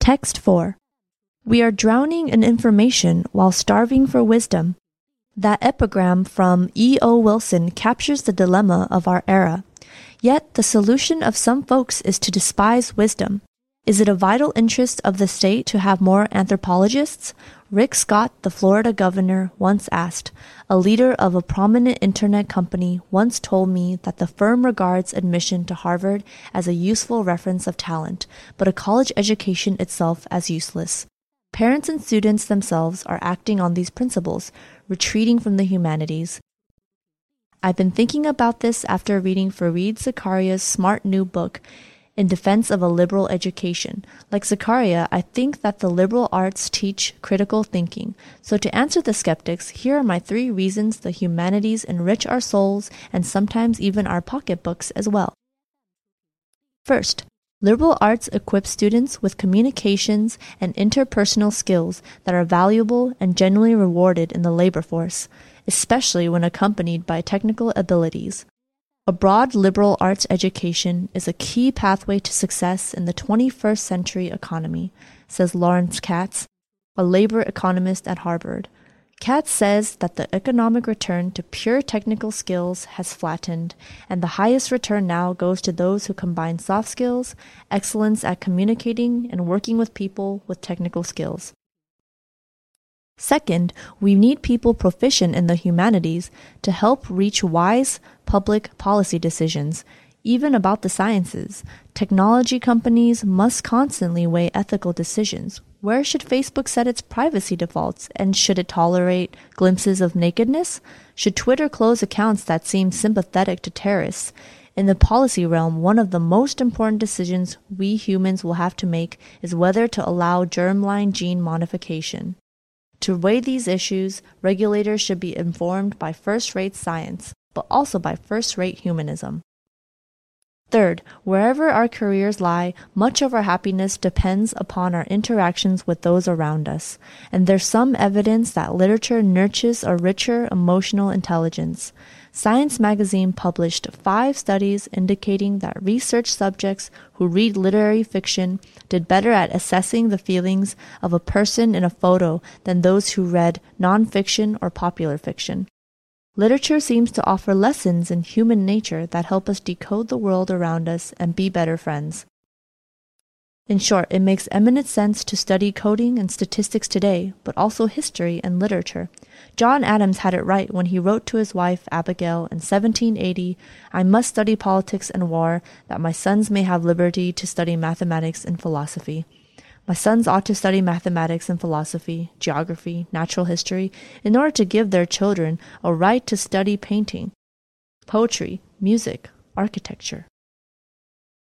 Text 4. We are drowning in information while starving for wisdom. That epigram from E.O. Wilson captures the dilemma of our era. Yet the solution of some folks is to despise wisdom. Is it a vital interest of the state to have more anthropologists? Rick Scott, the Florida governor, once asked. A leader of a prominent internet company once told me that the firm regards admission to Harvard as a useful reference of talent, but a college education itself as useless. Parents and students themselves are acting on these principles, retreating from the humanities. I've been thinking about this after reading Fareed Zakaria's smart new book, in defense of a liberal education. Like Zakaria, I think that the liberal arts teach critical thinking. So, to answer the skeptics, here are my three reasons the humanities enrich our souls and sometimes even our pocketbooks as well. First, liberal arts equip students with communications and interpersonal skills that are valuable and generally rewarded in the labor force, especially when accompanied by technical abilities. A broad liberal arts education is a key pathway to success in the 21st century economy, says Lawrence Katz, a labor economist at Harvard. Katz says that the economic return to pure technical skills has flattened, and the highest return now goes to those who combine soft skills, excellence at communicating and working with people with technical skills. Second, we need people proficient in the humanities to help reach wise public policy decisions, even about the sciences. Technology companies must constantly weigh ethical decisions. Where should Facebook set its privacy defaults, and should it tolerate glimpses of nakedness? Should Twitter close accounts that seem sympathetic to terrorists? In the policy realm, one of the most important decisions we humans will have to make is whether to allow germline gene modification. To weigh these issues, regulators should be informed by first rate science, but also by first rate humanism. Third, wherever our careers lie, much of our happiness depends upon our interactions with those around us, and there's some evidence that literature nurtures a richer emotional intelligence. Science magazine published five studies indicating that research subjects who read literary fiction did better at assessing the feelings of a person in a photo than those who read nonfiction or popular fiction. Literature seems to offer lessons in human nature that help us decode the world around us and be better friends. In short, it makes eminent sense to study coding and statistics today, but also history and literature. John Adams had it right when he wrote to his wife Abigail in 1780 I must study politics and war, that my sons may have liberty to study mathematics and philosophy. My sons ought to study mathematics and philosophy, geography, natural history, in order to give their children a right to study painting, poetry, music, architecture,